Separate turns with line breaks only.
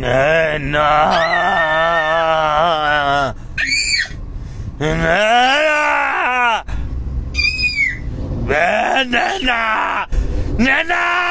Nana! Nana! Nana! Nana!